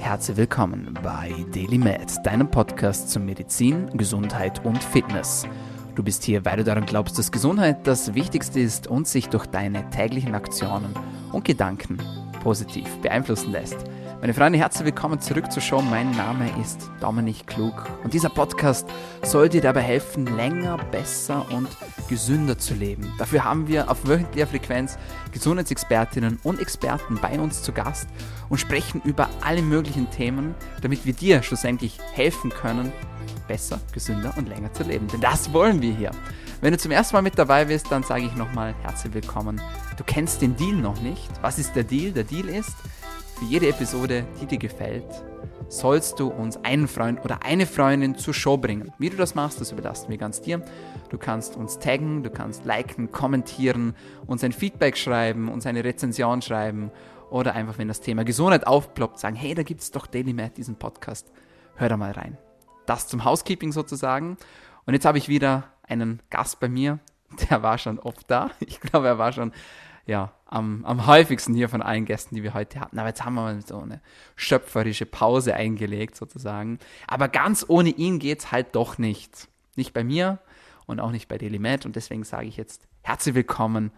Herzlich willkommen bei Daily Med, deinem Podcast zu Medizin, Gesundheit und Fitness. Du bist hier, weil du daran glaubst, dass Gesundheit das Wichtigste ist und sich durch deine täglichen Aktionen und Gedanken positiv beeinflussen lässt. Meine Freunde, herzlich willkommen zurück zur Show. Mein Name ist Dominik Klug und dieser Podcast soll dir dabei helfen, länger, besser und gesünder zu leben. Dafür haben wir auf wöchentlicher Frequenz Gesundheitsexpertinnen und Experten bei uns zu Gast und sprechen über alle möglichen Themen, damit wir dir schlussendlich helfen können, besser, gesünder und länger zu leben. Denn das wollen wir hier. Wenn du zum ersten Mal mit dabei bist, dann sage ich nochmal herzlich willkommen. Du kennst den Deal noch nicht. Was ist der Deal? Der Deal ist, für jede Episode, die dir gefällt, sollst du uns einen Freund oder eine Freundin zur Show bringen. Wie du das machst, das überlassen wir ganz dir. Du kannst uns taggen, du kannst liken, kommentieren, uns ein Feedback schreiben, uns eine Rezension schreiben oder einfach, wenn das Thema Gesundheit aufploppt, sagen, hey, da gibt es doch Daily Matt, diesen Podcast. Hör da mal rein. Das zum Housekeeping sozusagen. Und jetzt habe ich wieder einen Gast bei mir, der war schon oft da. Ich glaube, er war schon ja, am, am häufigsten hier von allen Gästen, die wir heute hatten. Aber jetzt haben wir mal so eine schöpferische Pause eingelegt, sozusagen. Aber ganz ohne ihn geht es halt doch nicht. Nicht bei mir und auch nicht bei DailyMed. Und deswegen sage ich jetzt herzlich willkommen,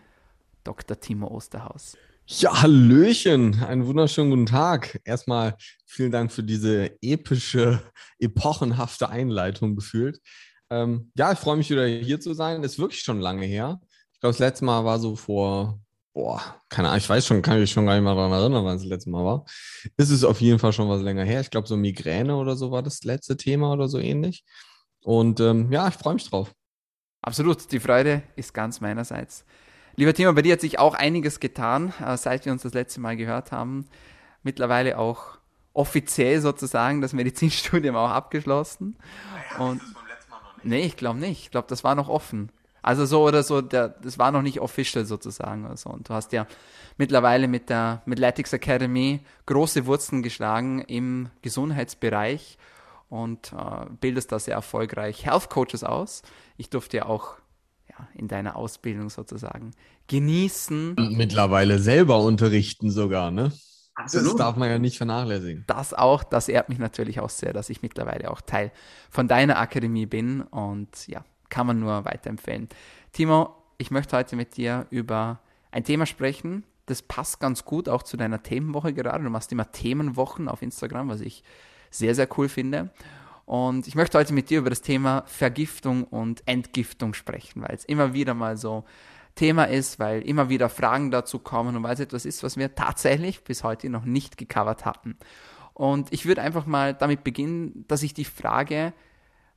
Dr. Timo Osterhaus. Ja, Hallöchen, einen wunderschönen guten Tag. Erstmal vielen Dank für diese epische, epochenhafte Einleitung gefühlt. Ähm, ja, ich freue mich wieder hier zu sein. Ist wirklich schon lange her. Ich glaube, das letzte Mal war so vor boah, keine Ahnung, ich weiß schon, kann mich schon gar nicht mal daran erinnern, wann es das letzte Mal war. Ist es auf jeden Fall schon was länger her. Ich glaube, so Migräne oder so war das letzte Thema oder so ähnlich. Und ähm, ja, ich freue mich drauf. Absolut, die Freude ist ganz meinerseits. Lieber Timo, bei dir hat sich auch einiges getan, äh, seit wir uns das letzte Mal gehört haben. Mittlerweile auch offiziell sozusagen das Medizinstudium auch abgeschlossen. Ja, Und, nee, ich glaube nicht. Ich glaube, das war noch offen. Also so oder so, der, das war noch nicht official sozusagen oder so. Und du hast ja mittlerweile mit der Athletics Academy große Wurzeln geschlagen im Gesundheitsbereich und äh, bildest da sehr erfolgreich Health Coaches aus. Ich durfte ja auch ja, in deiner Ausbildung sozusagen genießen. Mittlerweile selber unterrichten sogar, ne? Absolut. Das darf man ja nicht vernachlässigen. Das auch, das ehrt mich natürlich auch sehr, dass ich mittlerweile auch Teil von deiner Akademie bin und ja, kann man nur weiterempfehlen. Timo, ich möchte heute mit dir über ein Thema sprechen, das passt ganz gut auch zu deiner Themenwoche gerade. Du machst immer Themenwochen auf Instagram, was ich sehr, sehr cool finde. Und ich möchte heute mit dir über das Thema Vergiftung und Entgiftung sprechen, weil es immer wieder mal so Thema ist, weil immer wieder Fragen dazu kommen und weil es etwas ist, was wir tatsächlich bis heute noch nicht gecovert hatten. Und ich würde einfach mal damit beginnen, dass ich die Frage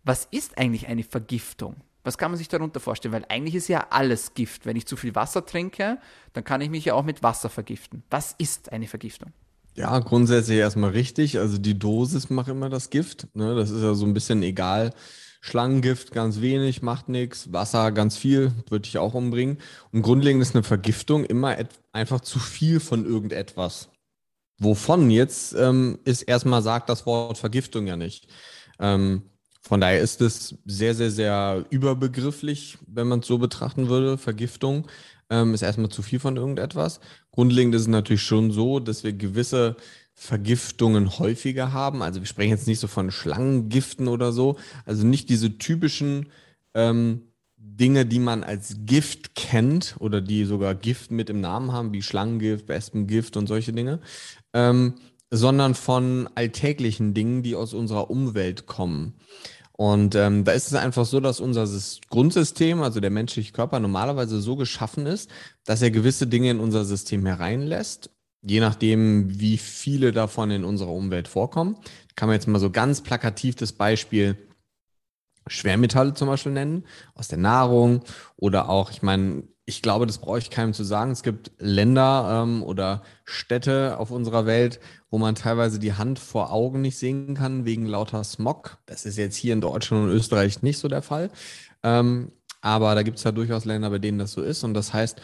was ist eigentlich eine Vergiftung? Was kann man sich darunter vorstellen? Weil eigentlich ist ja alles Gift. Wenn ich zu viel Wasser trinke, dann kann ich mich ja auch mit Wasser vergiften. Was ist eine Vergiftung? Ja, grundsätzlich erstmal richtig. Also die Dosis macht immer das Gift. Ne? Das ist ja so ein bisschen egal. Schlangengift ganz wenig, macht nichts. Wasser ganz viel, würde ich auch umbringen. Und grundlegend ist eine Vergiftung immer einfach zu viel von irgendetwas. Wovon jetzt ähm, ist erstmal sagt das Wort Vergiftung ja nicht. Ähm, von daher ist es sehr, sehr, sehr überbegrifflich, wenn man es so betrachten würde. Vergiftung ähm, ist erstmal zu viel von irgendetwas. Grundlegend ist es natürlich schon so, dass wir gewisse Vergiftungen häufiger haben. Also wir sprechen jetzt nicht so von Schlangengiften oder so. Also nicht diese typischen ähm, Dinge, die man als Gift kennt oder die sogar Gift mit im Namen haben, wie Schlangengift, Wespengift und solche Dinge, ähm, sondern von alltäglichen Dingen, die aus unserer Umwelt kommen. Und ähm, da ist es einfach so, dass unser Grundsystem, also der menschliche Körper, normalerweise so geschaffen ist, dass er gewisse Dinge in unser System hereinlässt, je nachdem, wie viele davon in unserer Umwelt vorkommen. Kann man jetzt mal so ganz plakativ das Beispiel Schwermetalle zum Beispiel nennen, aus der Nahrung oder auch, ich meine, ich glaube, das brauche ich keinem zu sagen. Es gibt Länder ähm, oder Städte auf unserer Welt, wo man teilweise die Hand vor Augen nicht sehen kann wegen lauter Smog. Das ist jetzt hier in Deutschland und Österreich nicht so der Fall. Ähm, aber da gibt es ja durchaus Länder, bei denen das so ist. Und das heißt,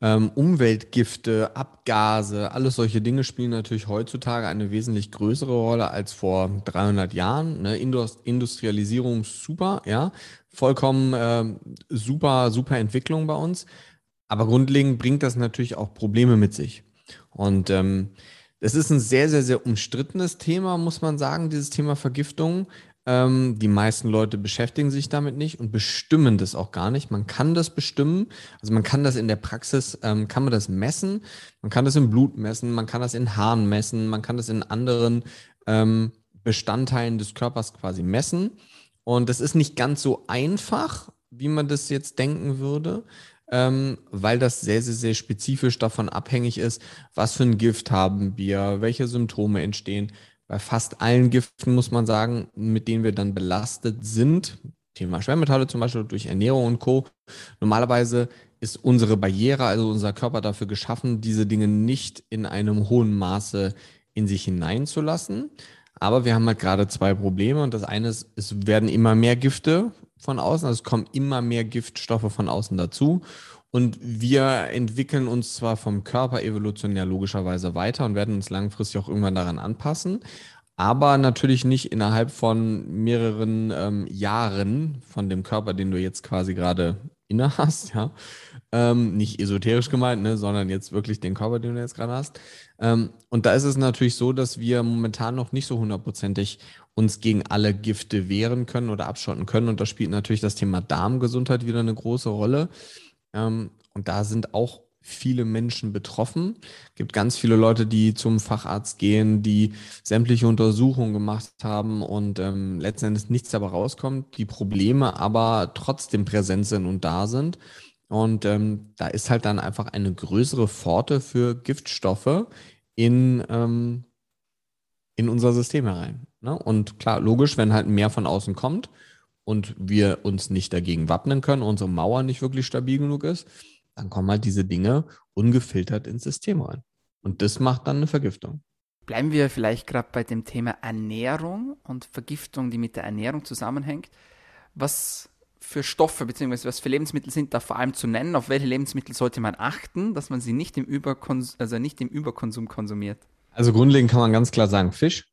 ähm, Umweltgifte, Abgase, alles solche Dinge spielen natürlich heutzutage eine wesentlich größere Rolle als vor 300 Jahren. Ne? Industrialisierung super, ja, vollkommen äh, super, super Entwicklung bei uns. Aber grundlegend bringt das natürlich auch Probleme mit sich. Und ähm, Es ist ein sehr, sehr, sehr umstrittenes Thema, muss man sagen, dieses Thema Vergiftung. Ähm, die meisten Leute beschäftigen sich damit nicht und bestimmen das auch gar nicht. Man kann das bestimmen. Also man kann das in der Praxis, ähm, kann man das messen. Man kann das im Blut messen, man kann das in Haaren messen, man kann das in anderen ähm, Bestandteilen des Körpers quasi messen. Und das ist nicht ganz so einfach, wie man das jetzt denken würde. Ähm, weil das sehr, sehr, sehr spezifisch davon abhängig ist, was für ein Gift haben wir, welche Symptome entstehen, bei fast allen Giften muss man sagen, mit denen wir dann belastet sind, Thema Schwermetalle zum Beispiel durch Ernährung und Co. Normalerweise ist unsere Barriere, also unser Körper dafür geschaffen, diese Dinge nicht in einem hohen Maße in sich hineinzulassen. Aber wir haben halt gerade zwei Probleme und das eine ist, es werden immer mehr Gifte von außen, also es kommen immer mehr Giftstoffe von außen dazu. Und wir entwickeln uns zwar vom Körper evolutionär logischerweise weiter und werden uns langfristig auch irgendwann daran anpassen, aber natürlich nicht innerhalb von mehreren ähm, Jahren von dem Körper, den du jetzt quasi gerade inne hast, ja. Ähm, nicht esoterisch gemeint, ne, sondern jetzt wirklich den Körper, den du jetzt gerade hast. Ähm, und da ist es natürlich so, dass wir momentan noch nicht so hundertprozentig uns gegen alle Gifte wehren können oder abschotten können. Und da spielt natürlich das Thema Darmgesundheit wieder eine große Rolle. Ähm, und da sind auch viele Menschen betroffen. Es gibt ganz viele Leute, die zum Facharzt gehen, die sämtliche Untersuchungen gemacht haben und ähm, letzten Endes nichts dabei rauskommt, die Probleme aber trotzdem präsent sind und da sind. Und ähm, da ist halt dann einfach eine größere Pforte für Giftstoffe in, ähm, in unser System herein. Ne? Und klar, logisch, wenn halt mehr von außen kommt, und wir uns nicht dagegen wappnen können, unsere Mauer nicht wirklich stabil genug ist, dann kommen halt diese Dinge ungefiltert ins System rein. Und das macht dann eine Vergiftung. Bleiben wir vielleicht gerade bei dem Thema Ernährung und Vergiftung, die mit der Ernährung zusammenhängt. Was für Stoffe bzw. was für Lebensmittel sind da vor allem zu nennen? Auf welche Lebensmittel sollte man achten, dass man sie nicht im, Überkons also nicht im Überkonsum konsumiert? Also grundlegend kann man ganz klar sagen Fisch.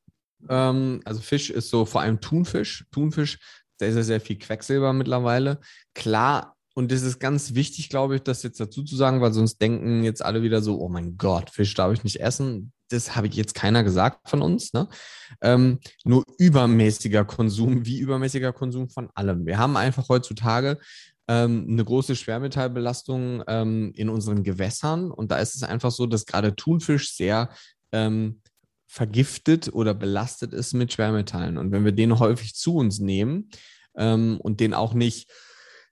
Ähm, also Fisch ist so vor allem Thunfisch. Thunfisch sehr, sehr, sehr viel Quecksilber mittlerweile. Klar, und das ist ganz wichtig, glaube ich, das jetzt dazu zu sagen, weil sonst denken jetzt alle wieder so, oh mein Gott, Fisch darf ich nicht essen. Das habe ich jetzt keiner gesagt von uns. Ne? Ähm, nur übermäßiger Konsum, wie übermäßiger Konsum von allem. Wir haben einfach heutzutage ähm, eine große Schwermetallbelastung ähm, in unseren Gewässern. Und da ist es einfach so, dass gerade Thunfisch sehr ähm, vergiftet oder belastet ist mit Schwermetallen. Und wenn wir den häufig zu uns nehmen ähm, und den auch nicht,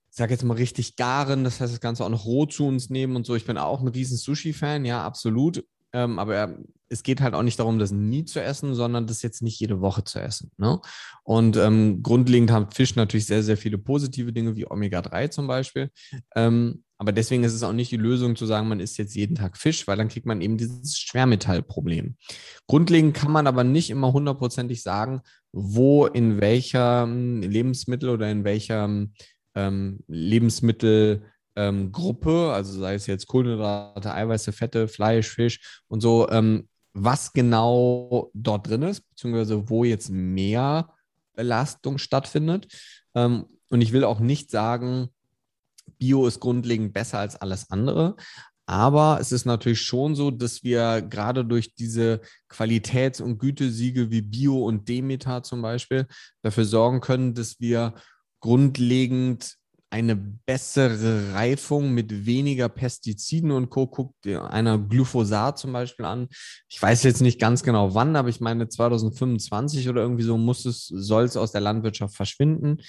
ich sage jetzt mal richtig garen, das heißt das Ganze auch noch roh zu uns nehmen und so. Ich bin auch ein riesen Sushi-Fan, ja, absolut. Ähm, aber es geht halt auch nicht darum, das nie zu essen, sondern das jetzt nicht jede Woche zu essen. Ne? Und ähm, grundlegend haben Fisch natürlich sehr, sehr viele positive Dinge wie Omega-3 zum Beispiel. Ähm, aber deswegen ist es auch nicht die Lösung zu sagen, man isst jetzt jeden Tag Fisch, weil dann kriegt man eben dieses Schwermetallproblem. Grundlegend kann man aber nicht immer hundertprozentig sagen, wo in welcher ähm, Lebensmittel oder in welcher ähm, Lebensmittelgruppe, ähm, also sei es jetzt Kohlenhydrate, Eiweiße, Fette, Fleisch, Fisch und so, ähm, was genau dort drin ist, beziehungsweise wo jetzt mehr Belastung stattfindet. Ähm, und ich will auch nicht sagen, Bio ist grundlegend besser als alles andere. Aber es ist natürlich schon so, dass wir gerade durch diese Qualitäts- und Gütesiegel wie Bio und Demeter zum Beispiel dafür sorgen können, dass wir grundlegend eine bessere Reifung mit weniger Pestiziden und Co. Guckt einer Glyphosat zum Beispiel an. Ich weiß jetzt nicht ganz genau wann, aber ich meine 2025 oder irgendwie so muss es, soll es aus der Landwirtschaft verschwinden.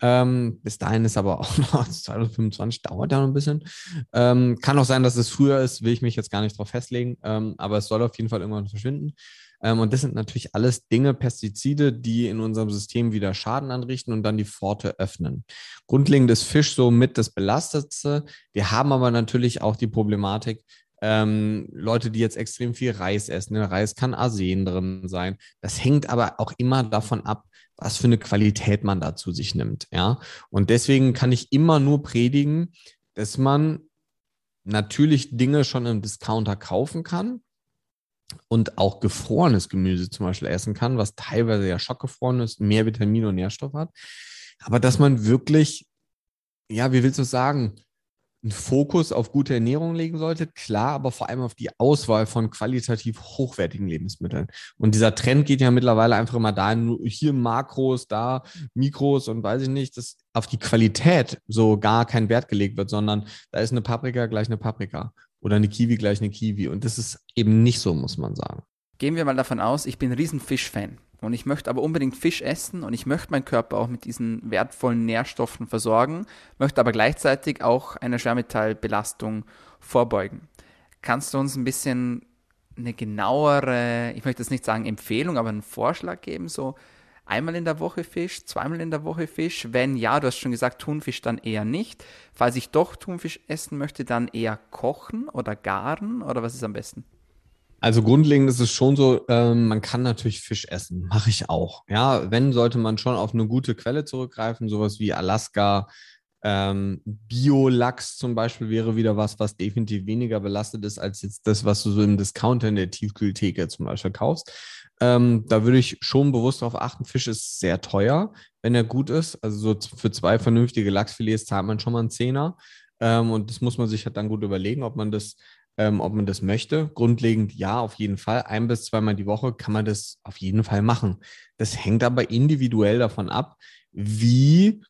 Ähm, bis dahin ist aber auch noch 2025, dauert ja noch ein bisschen. Ähm, kann auch sein, dass es früher ist, will ich mich jetzt gar nicht drauf festlegen, ähm, aber es soll auf jeden Fall irgendwann verschwinden. Ähm, und das sind natürlich alles Dinge, Pestizide, die in unserem System wieder Schaden anrichten und dann die Pforte öffnen. Grundlegend ist Fisch so mit das Belastetste. Wir haben aber natürlich auch die Problematik, ähm, Leute, die jetzt extrem viel Reis essen. In Reis kann Arsen drin sein. Das hängt aber auch immer davon ab, was für eine Qualität man da zu sich nimmt. Ja, und deswegen kann ich immer nur predigen, dass man natürlich Dinge schon im Discounter kaufen kann und auch gefrorenes Gemüse zum Beispiel essen kann, was teilweise ja schockgefroren ist, mehr Vitamine und Nährstoffe hat. Aber dass man wirklich, ja, wie willst du sagen, einen Fokus auf gute Ernährung legen solltet, klar, aber vor allem auf die Auswahl von qualitativ hochwertigen Lebensmitteln. Und dieser Trend geht ja mittlerweile einfach immer dahin, hier Makros, da Mikros und weiß ich nicht, dass auf die Qualität so gar kein Wert gelegt wird, sondern da ist eine Paprika gleich eine Paprika oder eine Kiwi gleich eine Kiwi. Und das ist eben nicht so, muss man sagen. Gehen wir mal davon aus, ich bin ein riesen Fischfan und ich möchte aber unbedingt Fisch essen und ich möchte meinen Körper auch mit diesen wertvollen Nährstoffen versorgen, möchte aber gleichzeitig auch einer Schwermetallbelastung vorbeugen. Kannst du uns ein bisschen eine genauere, ich möchte jetzt nicht sagen Empfehlung, aber einen Vorschlag geben, so einmal in der Woche Fisch, zweimal in der Woche Fisch? Wenn ja, du hast schon gesagt, Thunfisch dann eher nicht. Falls ich doch Thunfisch essen möchte, dann eher kochen oder garen oder was ist am besten? Also grundlegend ist es schon so, ähm, man kann natürlich Fisch essen, mache ich auch. Ja, wenn sollte man schon auf eine gute Quelle zurückgreifen, sowas wie Alaska, ähm, Bio-Lachs zum Beispiel wäre wieder was, was definitiv weniger belastet ist als jetzt das, was du so im Discounter in der Tiefkühltheke zum Beispiel kaufst. Ähm, da würde ich schon bewusst darauf achten, Fisch ist sehr teuer, wenn er gut ist. Also so für zwei vernünftige Lachsfilets zahlt man schon mal einen Zehner. Ähm, und das muss man sich halt dann gut überlegen, ob man das ähm, ob man das möchte. Grundlegend ja, auf jeden Fall. Ein bis zweimal die Woche kann man das auf jeden Fall machen. Das hängt aber individuell davon ab, wie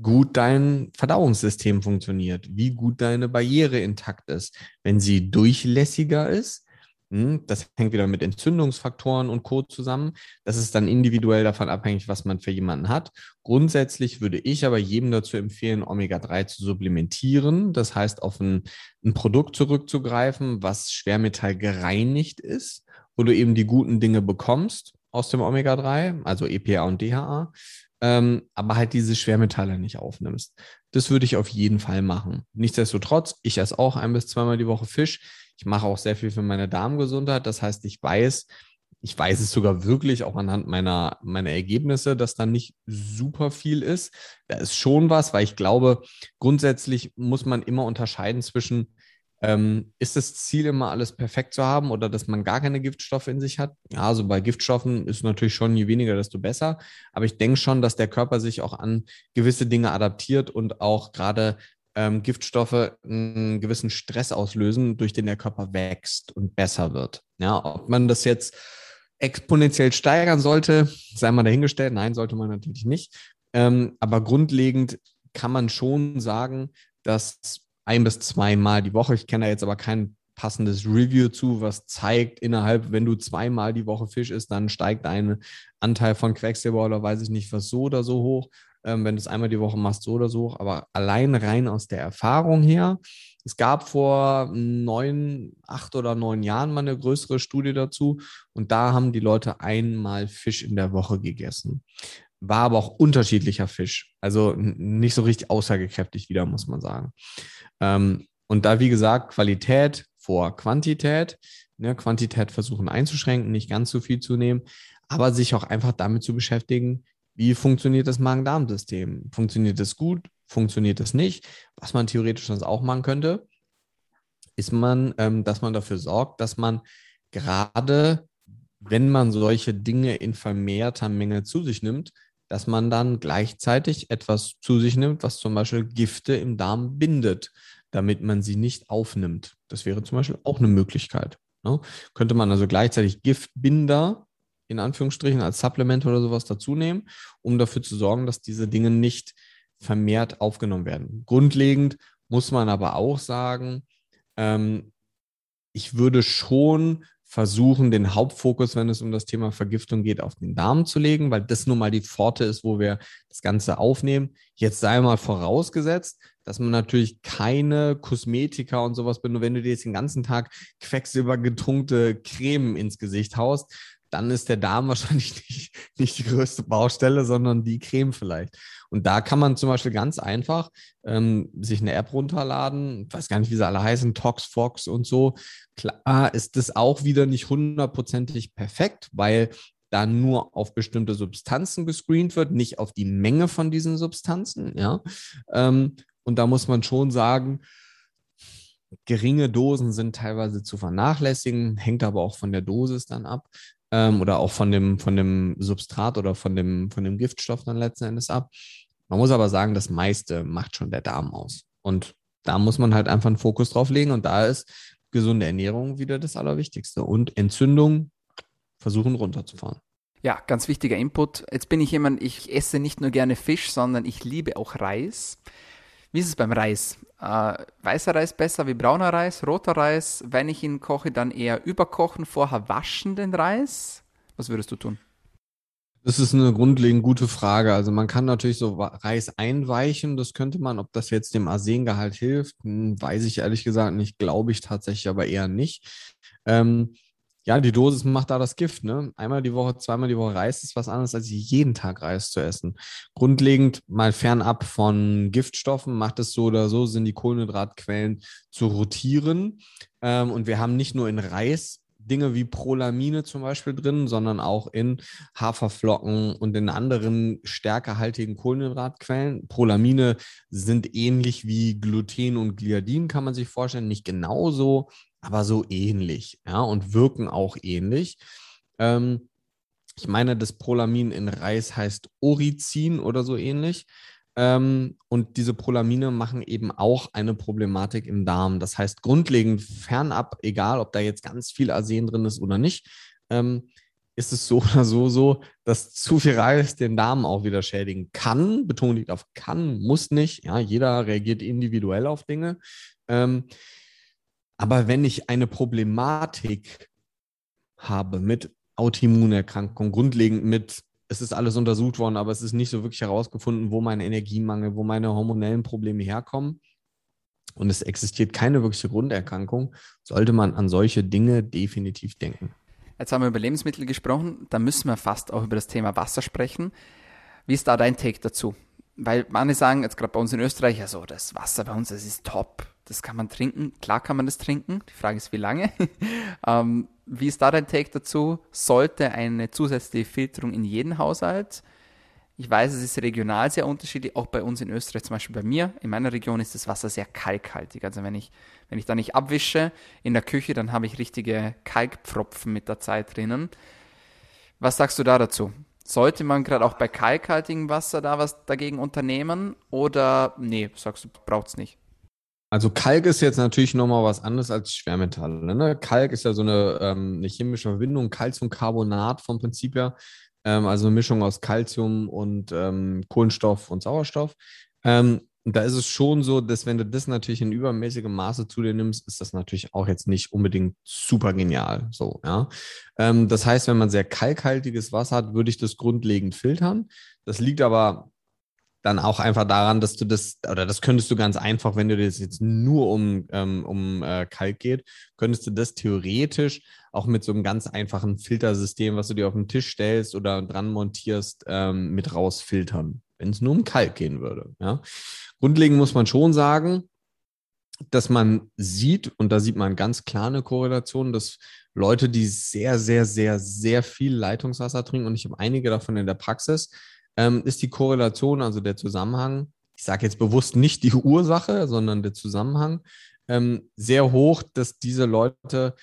gut dein Verdauungssystem funktioniert, wie gut deine Barriere intakt ist. Wenn sie durchlässiger ist, das hängt wieder mit Entzündungsfaktoren und Co. zusammen. Das ist dann individuell davon abhängig, was man für jemanden hat. Grundsätzlich würde ich aber jedem dazu empfehlen, Omega-3 zu supplementieren. Das heißt, auf ein, ein Produkt zurückzugreifen, was Schwermetall gereinigt ist, wo du eben die guten Dinge bekommst aus dem Omega-3, also EPA und DHA, ähm, aber halt diese Schwermetalle nicht aufnimmst. Das würde ich auf jeden Fall machen. Nichtsdestotrotz, ich esse auch ein bis zweimal die Woche Fisch. Ich mache auch sehr viel für meine Darmgesundheit. Das heißt, ich weiß, ich weiß es sogar wirklich auch anhand meiner, meiner Ergebnisse, dass da nicht super viel ist. Da ist schon was, weil ich glaube, grundsätzlich muss man immer unterscheiden zwischen, ähm, ist das Ziel immer alles perfekt zu haben oder dass man gar keine Giftstoffe in sich hat? Ja, also bei Giftstoffen ist natürlich schon, je weniger, desto besser. Aber ich denke schon, dass der Körper sich auch an gewisse Dinge adaptiert und auch gerade ähm, Giftstoffe einen gewissen Stress auslösen, durch den der Körper wächst und besser wird. Ja, ob man das jetzt exponentiell steigern sollte, sei mal dahingestellt. Nein, sollte man natürlich nicht. Ähm, aber grundlegend kann man schon sagen, dass ein bis zweimal die Woche, ich kenne da jetzt aber kein passendes Review zu, was zeigt, innerhalb, wenn du zweimal die Woche Fisch isst, dann steigt dein Anteil von Quecksilber oder weiß ich nicht was so oder so hoch ähm, wenn du es einmal die Woche machst, so oder so. Aber allein rein aus der Erfahrung her, es gab vor neun, acht oder neun Jahren mal eine größere Studie dazu und da haben die Leute einmal Fisch in der Woche gegessen. War aber auch unterschiedlicher Fisch. Also nicht so richtig aussagekräftig wieder, muss man sagen. Ähm, und da, wie gesagt, Qualität vor Quantität. Ne, Quantität versuchen einzuschränken, nicht ganz so viel zu nehmen, aber sich auch einfach damit zu beschäftigen, wie funktioniert das Magen-Darm-System? Funktioniert das gut? Funktioniert das nicht? Was man theoretisch sonst auch machen könnte, ist man, ähm, dass man dafür sorgt, dass man gerade, wenn man solche Dinge in vermehrter Menge zu sich nimmt, dass man dann gleichzeitig etwas zu sich nimmt, was zum Beispiel Gifte im Darm bindet, damit man sie nicht aufnimmt. Das wäre zum Beispiel auch eine Möglichkeit. Ne? Könnte man also gleichzeitig Giftbinder in Anführungsstrichen als Supplement oder sowas dazu nehmen, um dafür zu sorgen, dass diese Dinge nicht vermehrt aufgenommen werden. Grundlegend muss man aber auch sagen, ähm, ich würde schon versuchen, den Hauptfokus, wenn es um das Thema Vergiftung geht, auf den Darm zu legen, weil das nun mal die Pforte ist, wo wir das Ganze aufnehmen. Jetzt sei mal vorausgesetzt, dass man natürlich keine Kosmetika und sowas benutzt. Wenn du dir jetzt den ganzen Tag quecksilbergetunkte Creme ins Gesicht haust, dann ist der Darm wahrscheinlich nicht, nicht die größte Baustelle, sondern die Creme vielleicht. Und da kann man zum Beispiel ganz einfach ähm, sich eine App runterladen, ich weiß gar nicht, wie sie alle heißen, ToxFox und so. Klar ist das auch wieder nicht hundertprozentig perfekt, weil da nur auf bestimmte Substanzen gescreent wird, nicht auf die Menge von diesen Substanzen, ja. Ähm, und da muss man schon sagen, geringe Dosen sind teilweise zu vernachlässigen, hängt aber auch von der Dosis dann ab ähm, oder auch von dem, von dem Substrat oder von dem, von dem Giftstoff dann letzten Endes ab. Man muss aber sagen, das meiste macht schon der Darm aus. Und da muss man halt einfach einen Fokus drauf legen und da ist gesunde Ernährung wieder das Allerwichtigste und Entzündung versuchen runterzufahren. Ja, ganz wichtiger Input. Jetzt bin ich jemand, ich esse nicht nur gerne Fisch, sondern ich liebe auch Reis. Wie ist es beim Reis? Äh, weißer Reis besser wie brauner Reis, roter Reis? Wenn ich ihn koche, dann eher überkochen, vorher waschen den Reis? Was würdest du tun? Das ist eine grundlegend gute Frage. Also man kann natürlich so Reis einweichen, das könnte man. Ob das jetzt dem Arsengehalt hilft, hm, weiß ich ehrlich gesagt nicht, glaube ich tatsächlich aber eher nicht. Ähm, ja, die Dosis macht da das Gift. Ne? Einmal die Woche, zweimal die Woche Reis ist was anderes, als jeden Tag Reis zu essen. Grundlegend mal fernab von Giftstoffen macht es so oder so, sind die Kohlenhydratquellen zu rotieren. Ähm, und wir haben nicht nur in Reis Dinge wie Prolamine zum Beispiel drin, sondern auch in Haferflocken und in anderen stärkehaltigen Kohlenhydratquellen. Prolamine sind ähnlich wie Gluten und Gliadin, kann man sich vorstellen. Nicht genauso, aber so ähnlich, ja, und wirken auch ähnlich. Ähm, ich meine, das Prolamin in Reis heißt Orizin oder so ähnlich. Ähm, und diese Prolamine machen eben auch eine Problematik im Darm. Das heißt, grundlegend fernab, egal ob da jetzt ganz viel Arsen drin ist oder nicht, ähm, ist es so oder so so, dass zu viel Reis den Darm auch wieder schädigen kann. Betonung liegt auf kann, muss nicht. Ja, jeder reagiert individuell auf Dinge. Ähm, aber wenn ich eine Problematik habe mit Autoimmunerkrankung, grundlegend mit, es ist alles untersucht worden, aber es ist nicht so wirklich herausgefunden, wo mein Energiemangel, wo meine hormonellen Probleme herkommen und es existiert keine wirkliche Grunderkrankung, sollte man an solche Dinge definitiv denken. Jetzt haben wir über Lebensmittel gesprochen, da müssen wir fast auch über das Thema Wasser sprechen. Wie ist da dein Take dazu? Weil manche sagen, jetzt gerade bei uns in Österreich, ja so, das Wasser bei uns, das ist top das kann man trinken. Klar kann man das trinken. Die Frage ist, wie lange. ähm, wie ist da dein Take dazu? Sollte eine zusätzliche Filterung in jeden Haushalt? Ich weiß, es ist regional sehr unterschiedlich. Auch bei uns in Österreich, zum Beispiel bei mir, in meiner Region ist das Wasser sehr kalkhaltig. Also wenn ich, wenn ich da nicht abwische in der Küche, dann habe ich richtige Kalkpfropfen mit der Zeit drinnen. Was sagst du da dazu? Sollte man gerade auch bei kalkhaltigem Wasser da was dagegen unternehmen? Oder nee, sagst du, braucht es nicht? Also Kalk ist jetzt natürlich nochmal was anderes als Schwermetalle. Ne? Kalk ist ja so eine, ähm, eine chemische Verbindung, Calciumcarbonat vom Prinzip her, ähm, also eine Mischung aus Calcium und ähm, Kohlenstoff und Sauerstoff. Ähm, da ist es schon so, dass wenn du das natürlich in übermäßigem Maße zu dir nimmst, ist das natürlich auch jetzt nicht unbedingt super genial. So, ja. Ähm, das heißt, wenn man sehr kalkhaltiges Wasser hat, würde ich das grundlegend filtern. Das liegt aber dann auch einfach daran, dass du das, oder das könntest du ganz einfach, wenn du das jetzt nur um, ähm, um äh, Kalk geht, könntest du das theoretisch auch mit so einem ganz einfachen Filtersystem, was du dir auf den Tisch stellst oder dran montierst, ähm, mit rausfiltern, wenn es nur um Kalk gehen würde. Ja? Grundlegend muss man schon sagen, dass man sieht, und da sieht man ganz klar eine Korrelation, dass Leute, die sehr, sehr, sehr, sehr viel Leitungswasser trinken, und ich habe einige davon in der Praxis, ähm, ist die Korrelation, also der Zusammenhang, ich sage jetzt bewusst nicht die Ursache, sondern der Zusammenhang, ähm, sehr hoch, dass diese Leute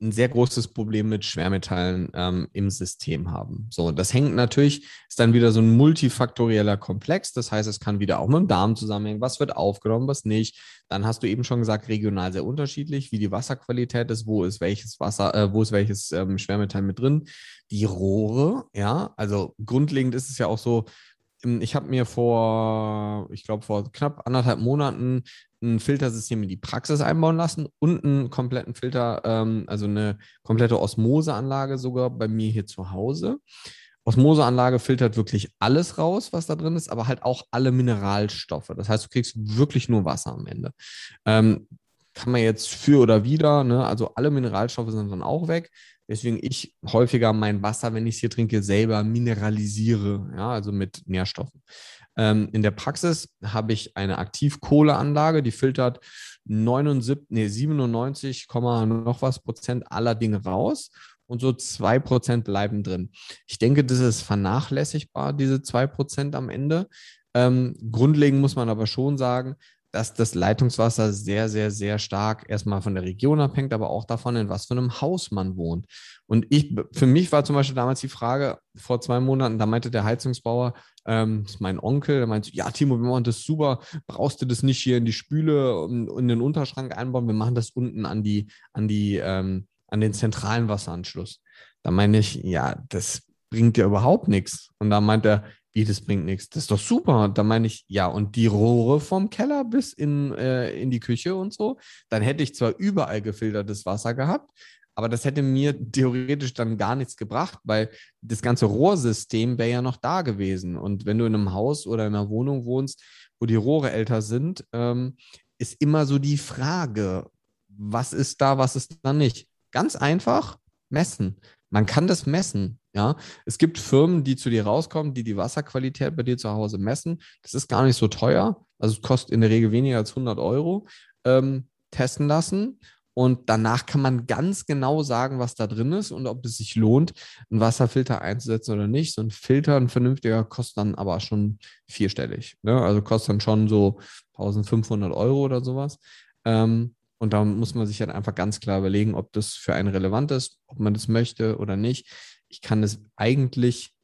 ein sehr großes Problem mit Schwermetallen ähm, im System haben. So, das hängt natürlich, ist dann wieder so ein multifaktorieller Komplex. Das heißt, es kann wieder auch mit dem Darm zusammenhängen. Was wird aufgenommen, was nicht? Dann hast du eben schon gesagt, regional sehr unterschiedlich, wie die Wasserqualität ist, wo ist welches Wasser, äh, wo ist welches ähm, Schwermetall mit drin. Die Rohre, ja, also grundlegend ist es ja auch so, ich habe mir vor, ich glaube, vor knapp anderthalb Monaten ein Filtersystem in die Praxis einbauen lassen und einen kompletten Filter, ähm, also eine komplette Osmoseanlage sogar bei mir hier zu Hause. Osmoseanlage filtert wirklich alles raus, was da drin ist, aber halt auch alle Mineralstoffe. Das heißt, du kriegst wirklich nur Wasser am Ende. Ähm, kann man jetzt für oder wieder, ne? also alle Mineralstoffe sind dann auch weg. Deswegen ich häufiger mein Wasser, wenn ich es hier trinke, selber mineralisiere, ja, also mit Nährstoffen. Ähm, in der Praxis habe ich eine Aktivkohleanlage, die filtert 79, nee, 97, noch was Prozent aller Dinge raus und so zwei Prozent bleiben drin. Ich denke, das ist vernachlässigbar, diese zwei Prozent am Ende. Ähm, grundlegend muss man aber schon sagen, dass das Leitungswasser sehr, sehr, sehr stark erstmal von der Region abhängt, aber auch davon, in was für einem Haus man wohnt. Und ich, für mich war zum Beispiel damals die Frage vor zwei Monaten, da meinte der Heizungsbauer, ähm, das ist mein Onkel, der meint, ja, Timo, wir machen das super, brauchst du das nicht hier in die Spüle und in den Unterschrank einbauen, wir machen das unten an die, an die, ähm, an den zentralen Wasseranschluss. Da meine ich, ja, das bringt ja überhaupt nichts. Und da meint er, wie, das bringt nichts. Das ist doch super. Da meine ich, ja, und die Rohre vom Keller bis in, äh, in die Küche und so, dann hätte ich zwar überall gefiltertes Wasser gehabt, aber das hätte mir theoretisch dann gar nichts gebracht, weil das ganze Rohrsystem wäre ja noch da gewesen. Und wenn du in einem Haus oder in einer Wohnung wohnst, wo die Rohre älter sind, ähm, ist immer so die Frage, was ist da, was ist da nicht. Ganz einfach messen. Man kann das messen. Ja, es gibt Firmen, die zu dir rauskommen, die die Wasserqualität bei dir zu Hause messen. Das ist gar nicht so teuer. Also es kostet in der Regel weniger als 100 Euro. Ähm, testen lassen und danach kann man ganz genau sagen, was da drin ist und ob es sich lohnt, einen Wasserfilter einzusetzen oder nicht. So ein Filter, ein vernünftiger, kostet dann aber schon vierstellig. Ne? Also kostet dann schon so 1500 Euro oder sowas. Ähm, und da muss man sich halt einfach ganz klar überlegen, ob das für einen relevant ist, ob man das möchte oder nicht. Ich kann es eigentlich,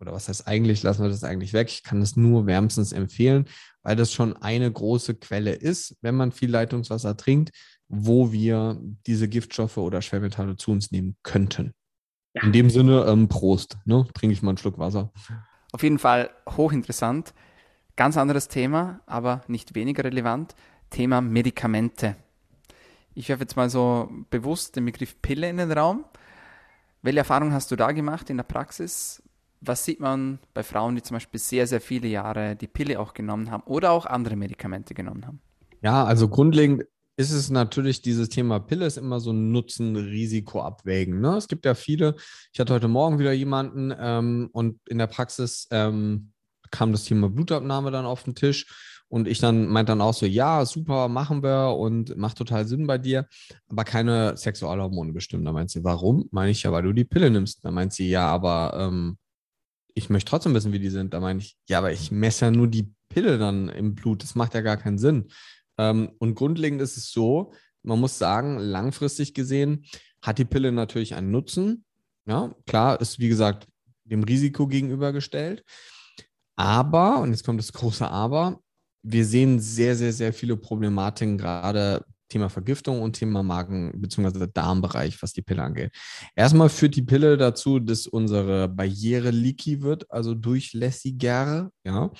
oder was heißt eigentlich, lassen wir das eigentlich weg. Ich kann es nur wärmstens empfehlen, weil das schon eine große Quelle ist, wenn man viel Leitungswasser trinkt, wo wir diese Giftstoffe oder Schwermetalle zu uns nehmen könnten. Ja. In dem Sinne, ähm, Prost, ne? trinke ich mal einen Schluck Wasser. Auf jeden Fall hochinteressant. Ganz anderes Thema, aber nicht weniger relevant. Thema Medikamente. Ich werfe jetzt mal so bewusst den Begriff Pille in den Raum. Welche Erfahrung hast du da gemacht in der Praxis? Was sieht man bei Frauen, die zum Beispiel sehr, sehr viele Jahre die Pille auch genommen haben oder auch andere Medikamente genommen haben? Ja, also grundlegend ist es natürlich dieses Thema Pille ist immer so ein Nutzen-Risiko abwägen. Ne? Es gibt ja viele. Ich hatte heute Morgen wieder jemanden ähm, und in der Praxis ähm, kam das Thema Blutabnahme dann auf den Tisch und ich dann meinte dann auch so, ja, super, machen wir und macht total Sinn bei dir, aber keine Sexualhormone bestimmt. Da meint sie, warum? Meine ich ja, weil du die Pille nimmst. Da meint sie, ja, aber ähm, ich möchte trotzdem wissen, wie die sind. Da meine ich, ja, aber ich messe ja nur die Pille dann im Blut. Das macht ja gar keinen Sinn. Ähm, und grundlegend ist es so, man muss sagen, langfristig gesehen hat die Pille natürlich einen Nutzen. Ja, klar, ist wie gesagt dem Risiko gegenübergestellt. Aber, und jetzt kommt das große Aber, wir sehen sehr, sehr, sehr viele Problematiken, gerade Thema Vergiftung und Thema Magen- bzw. Darmbereich, was die Pille angeht. Erstmal führt die Pille dazu, dass unsere Barriere leaky wird, also durchlässiger. Ja.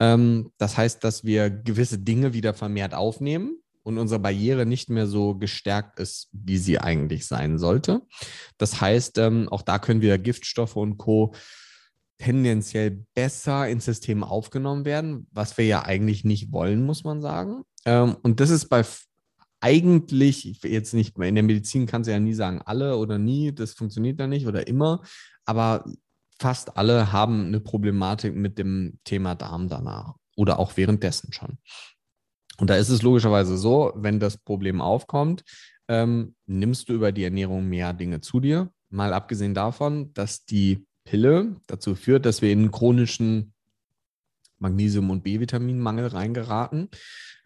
Ähm, das heißt, dass wir gewisse Dinge wieder vermehrt aufnehmen und unsere Barriere nicht mehr so gestärkt ist, wie sie eigentlich sein sollte. Das heißt, ähm, auch da können wir Giftstoffe und Co tendenziell besser ins System aufgenommen werden, was wir ja eigentlich nicht wollen, muss man sagen. Ähm, und das ist bei eigentlich, jetzt nicht, in der Medizin kannst du ja nie sagen, alle oder nie, das funktioniert ja nicht oder immer, aber fast alle haben eine Problematik mit dem Thema Darm danach oder auch währenddessen schon. Und da ist es logischerweise so, wenn das Problem aufkommt, ähm, nimmst du über die Ernährung mehr Dinge zu dir. Mal abgesehen davon, dass die Pille dazu führt, dass wir in einen chronischen Magnesium- und B-Vitaminmangel reingeraten.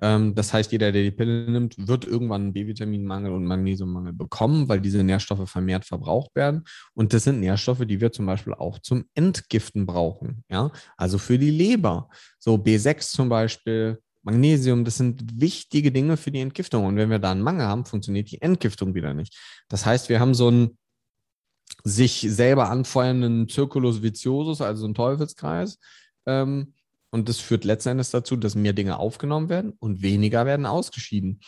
Ähm, das heißt, jeder, der die Pille nimmt, wird irgendwann einen B-Vitaminmangel und Magnesiummangel bekommen, weil diese Nährstoffe vermehrt verbraucht werden. Und das sind Nährstoffe, die wir zum Beispiel auch zum Entgiften brauchen. Ja, also für die Leber. So B6 zum Beispiel, Magnesium, das sind wichtige Dinge für die Entgiftung. Und wenn wir da einen Mangel haben, funktioniert die Entgiftung wieder nicht. Das heißt, wir haben so einen sich selber anfeuernden Circulus viciosus, also einen Teufelskreis. Ähm, und das führt letztendlich dazu, dass mehr Dinge aufgenommen werden und weniger werden ausgeschieden.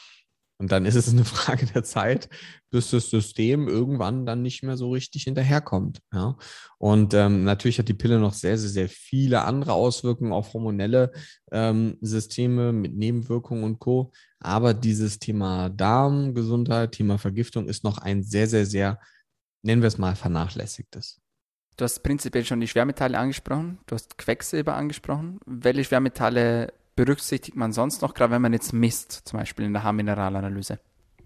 Und dann ist es eine Frage der Zeit, bis das System irgendwann dann nicht mehr so richtig hinterherkommt. Ja? Und ähm, natürlich hat die Pille noch sehr, sehr, sehr viele andere Auswirkungen auf hormonelle ähm, Systeme mit Nebenwirkungen und Co. Aber dieses Thema Darmgesundheit, Thema Vergiftung ist noch ein sehr, sehr, sehr, nennen wir es mal, vernachlässigtes. Du hast prinzipiell schon die Schwermetalle angesprochen, du hast Quecksilber angesprochen. Welche Schwermetalle berücksichtigt man sonst noch, gerade wenn man jetzt misst, zum Beispiel in der Haarmineralanalyse?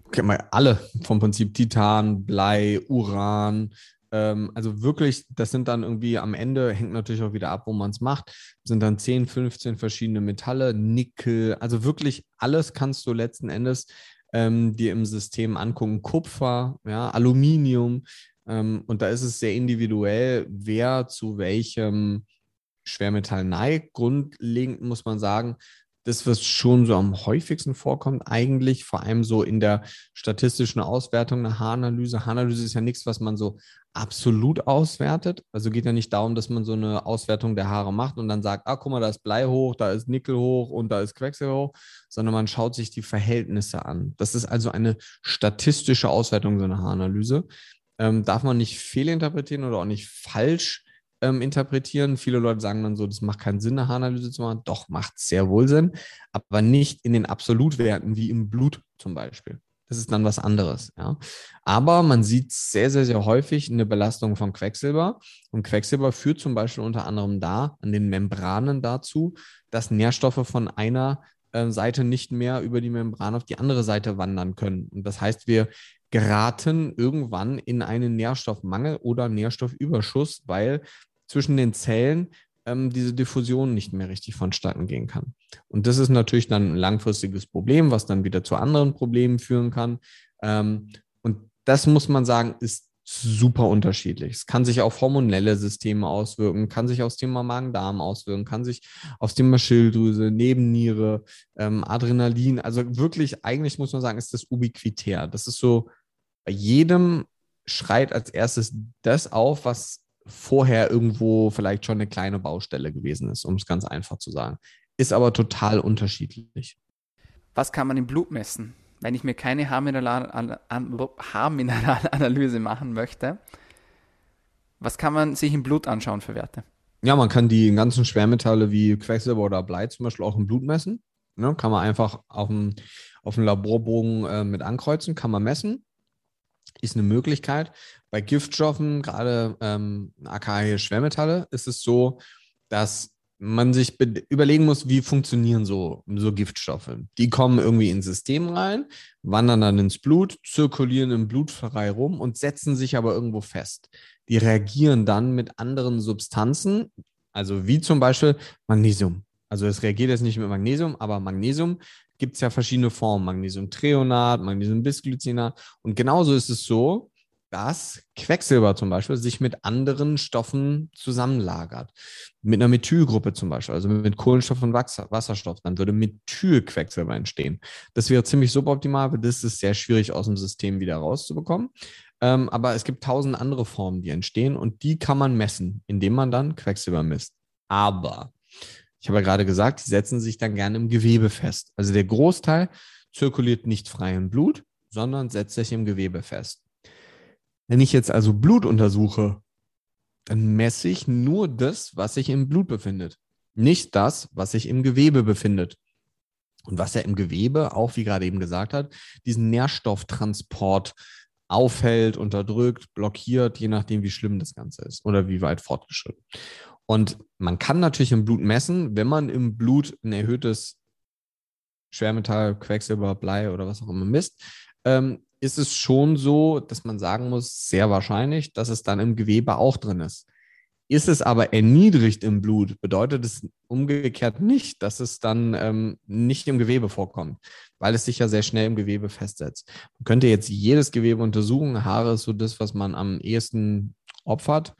Okay, mal alle vom Prinzip Titan, Blei, Uran. Ähm, also wirklich, das sind dann irgendwie am Ende, hängt natürlich auch wieder ab, wo man es macht, sind dann 10, 15 verschiedene Metalle, Nickel, also wirklich alles kannst du letzten Endes ähm, dir im System angucken. Kupfer, ja, Aluminium, und da ist es sehr individuell, wer zu welchem Schwermetall neigt. Grundlegend muss man sagen, das, was schon so am häufigsten vorkommt, eigentlich vor allem so in der statistischen Auswertung einer Haaranalyse. Haaranalyse ist ja nichts, was man so absolut auswertet. Also geht ja nicht darum, dass man so eine Auswertung der Haare macht und dann sagt, ah, guck mal, da ist Blei hoch, da ist Nickel hoch und da ist Quecksilber hoch, sondern man schaut sich die Verhältnisse an. Das ist also eine statistische Auswertung so einer Haaranalyse. Ähm, darf man nicht fehlinterpretieren oder auch nicht falsch ähm, interpretieren. Viele Leute sagen dann so, das macht keinen Sinn, eine Haaranalyse zu machen. Doch, macht sehr wohl Sinn, aber nicht in den Absolutwerten wie im Blut zum Beispiel. Das ist dann was anderes. Ja. Aber man sieht sehr, sehr, sehr häufig eine Belastung von Quecksilber. Und Quecksilber führt zum Beispiel unter anderem da an den Membranen dazu, dass Nährstoffe von einer äh, Seite nicht mehr über die Membran auf die andere Seite wandern können. Und das heißt, wir geraten irgendwann in einen Nährstoffmangel oder Nährstoffüberschuss, weil zwischen den Zellen ähm, diese Diffusion nicht mehr richtig vonstatten gehen kann. Und das ist natürlich dann ein langfristiges Problem, was dann wieder zu anderen Problemen führen kann. Ähm, und das muss man sagen, ist super unterschiedlich. Es kann sich auf hormonelle Systeme auswirken, kann sich aufs Thema Magen-Darm auswirken, kann sich aufs Thema Schilddrüse, Nebenniere, ähm, Adrenalin. Also wirklich, eigentlich muss man sagen, ist das ubiquitär. Das ist so, bei jedem schreit als erstes das auf, was vorher irgendwo vielleicht schon eine kleine Baustelle gewesen ist, um es ganz einfach zu sagen. Ist aber total unterschiedlich. Was kann man im Blut messen? Wenn ich mir keine Haarmineralanalyse machen möchte, was kann man sich im Blut anschauen für Werte? Ja, man kann die ganzen Schwermetalle wie Quecksilber oder Blei zum Beispiel auch im Blut messen. Ne, kann man einfach auf dem, auf dem Laborbogen äh, mit ankreuzen, kann man messen ist eine Möglichkeit. Bei Giftstoffen, gerade ähm, aka Schwermetalle, ist es so, dass man sich überlegen muss, wie funktionieren so, so Giftstoffe. Die kommen irgendwie ins System rein, wandern dann ins Blut, zirkulieren im Blut frei rum und setzen sich aber irgendwo fest. Die reagieren dann mit anderen Substanzen, also wie zum Beispiel Magnesium. Also es reagiert jetzt nicht mit Magnesium, aber Magnesium gibt es ja verschiedene Formen, Magnesiumtrionat, Magnesiumbisglycinat. Und genauso ist es so, dass Quecksilber zum Beispiel sich mit anderen Stoffen zusammenlagert. Mit einer Methylgruppe zum Beispiel, also mit Kohlenstoff und Wasserstoff, dann würde Methylquecksilber entstehen. Das wäre ziemlich suboptimal, aber das ist sehr schwierig aus dem System wieder rauszubekommen. Ähm, aber es gibt tausend andere Formen, die entstehen und die kann man messen, indem man dann Quecksilber misst. Aber ich habe ja gerade gesagt, die setzen sich dann gerne im Gewebe fest. Also der Großteil zirkuliert nicht frei im Blut, sondern setzt sich im Gewebe fest. Wenn ich jetzt also Blut untersuche, dann messe ich nur das, was sich im Blut befindet, nicht das, was sich im Gewebe befindet. Und was ja im Gewebe, auch wie gerade eben gesagt hat, diesen Nährstofftransport aufhält, unterdrückt, blockiert, je nachdem, wie schlimm das Ganze ist oder wie weit fortgeschritten. Und man kann natürlich im Blut messen, wenn man im Blut ein erhöhtes Schwermetall, Quecksilber, Blei oder was auch immer misst, ähm, ist es schon so, dass man sagen muss, sehr wahrscheinlich, dass es dann im Gewebe auch drin ist. Ist es aber erniedrigt im Blut, bedeutet es umgekehrt nicht, dass es dann ähm, nicht im Gewebe vorkommt, weil es sich ja sehr schnell im Gewebe festsetzt. Man könnte jetzt jedes Gewebe untersuchen. Haare ist so das, was man am ehesten opfert.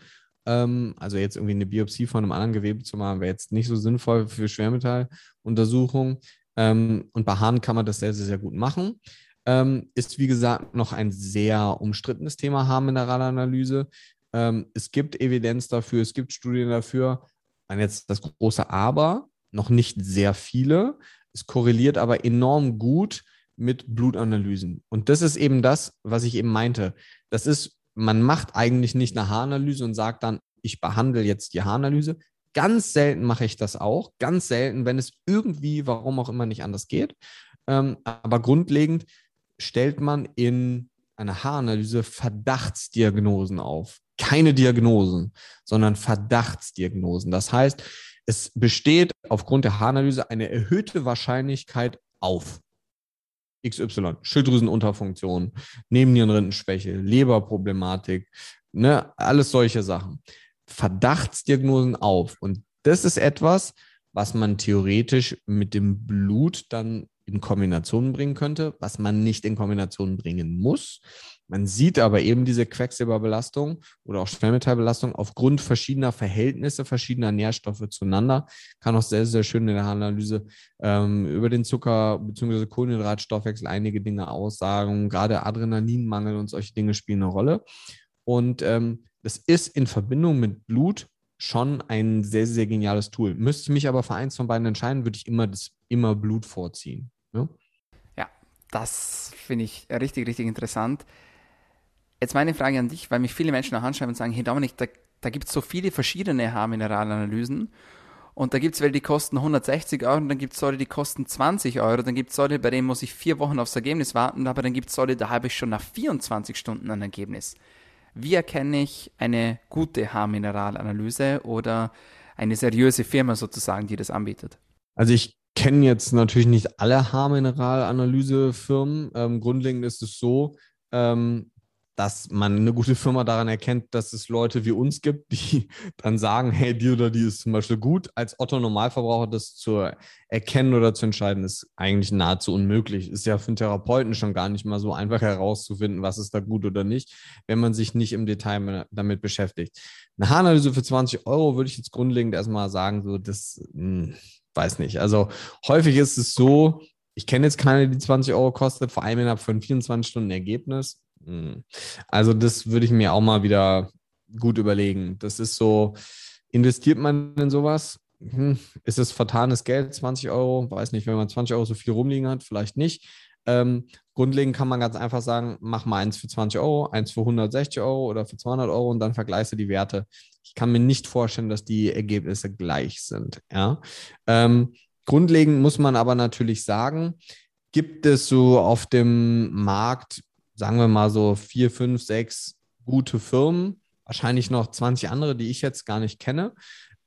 Ähm, also jetzt irgendwie eine Biopsie von einem anderen Gewebe zu machen, wäre jetzt nicht so sinnvoll für Schwermetalluntersuchungen. Ähm, und bei Haaren kann man das sehr, sehr, sehr gut machen. Ähm, ist, wie gesagt, noch ein sehr umstrittenes Thema Haarmineralanalyse. Es gibt Evidenz dafür, es gibt Studien dafür. Und jetzt das große Aber, noch nicht sehr viele. Es korreliert aber enorm gut mit Blutanalysen. Und das ist eben das, was ich eben meinte. Das ist man macht eigentlich nicht eine Haaranalyse und sagt dann, ich behandle jetzt die Haaranalyse. Ganz selten mache ich das auch. Ganz selten, wenn es irgendwie, warum auch immer, nicht anders geht. Ähm, aber grundlegend stellt man in einer Haaranalyse Verdachtsdiagnosen auf. Keine Diagnosen, sondern Verdachtsdiagnosen. Das heißt, es besteht aufgrund der Haaranalyse eine erhöhte Wahrscheinlichkeit auf. XY, Schilddrüsenunterfunktion, Nebennierenrindenschwäche, Leberproblematik, ne, alles solche Sachen. Verdachtsdiagnosen auf. Und das ist etwas, was man theoretisch mit dem Blut dann in Kombination bringen könnte, was man nicht in Kombination bringen muss. Man sieht aber eben diese Quecksilberbelastung oder auch Schwermetallbelastung aufgrund verschiedener Verhältnisse, verschiedener Nährstoffe zueinander. Kann auch sehr, sehr schön in der Analyse ähm, über den Zucker- bzw. Kohlenhydratstoffwechsel einige Dinge aussagen. Gerade Adrenalinmangel und solche Dinge spielen eine Rolle. Und ähm, das ist in Verbindung mit Blut schon ein sehr, sehr geniales Tool. Müsste ich mich aber für eins von beiden entscheiden, würde ich immer das immer Blut vorziehen. Ne? Ja, das finde ich richtig, richtig interessant. Jetzt meine Frage an dich, weil mich viele Menschen auch anschreiben und sagen, hey Dominik, da, da gibt es so viele verschiedene Haarmineralanalysen und da gibt es welche, die kosten 160 Euro und dann gibt es solche, die kosten 20 Euro, dann gibt es solche, bei denen muss ich vier Wochen aufs Ergebnis warten, aber dann gibt es solche, da habe ich schon nach 24 Stunden ein Ergebnis. Wie erkenne ich eine gute Haarmineralanalyse oder eine seriöse Firma sozusagen, die das anbietet? Also ich kenne jetzt natürlich nicht alle Haarmineralanalysefirmen. Ähm, grundlegend ist es so, ähm, dass man eine gute Firma daran erkennt, dass es Leute wie uns gibt, die dann sagen, hey, die oder die ist zum Beispiel gut. Als Otto-Normalverbraucher das zu erkennen oder zu entscheiden, ist eigentlich nahezu unmöglich. Ist ja für einen Therapeuten schon gar nicht mal so einfach herauszufinden, was ist da gut oder nicht, wenn man sich nicht im Detail damit beschäftigt. Eine Haaranalyse für 20 Euro würde ich jetzt grundlegend erstmal sagen, so, das hm, weiß nicht. Also häufig ist es so, ich kenne jetzt keine, die 20 Euro kostet, vor allem innerhalb von 24 Stunden Ergebnis. Also das würde ich mir auch mal wieder gut überlegen. Das ist so, investiert man in sowas? Hm, ist es vertanes Geld, 20 Euro? Weiß nicht, wenn man 20 Euro so viel rumliegen hat, vielleicht nicht. Ähm, grundlegend kann man ganz einfach sagen, mach mal eins für 20 Euro, eins für 160 Euro oder für 200 Euro und dann vergleichst du die Werte. Ich kann mir nicht vorstellen, dass die Ergebnisse gleich sind. Ja? Ähm, grundlegend muss man aber natürlich sagen, gibt es so auf dem Markt sagen wir mal so vier, fünf, sechs gute Firmen, wahrscheinlich noch 20 andere, die ich jetzt gar nicht kenne,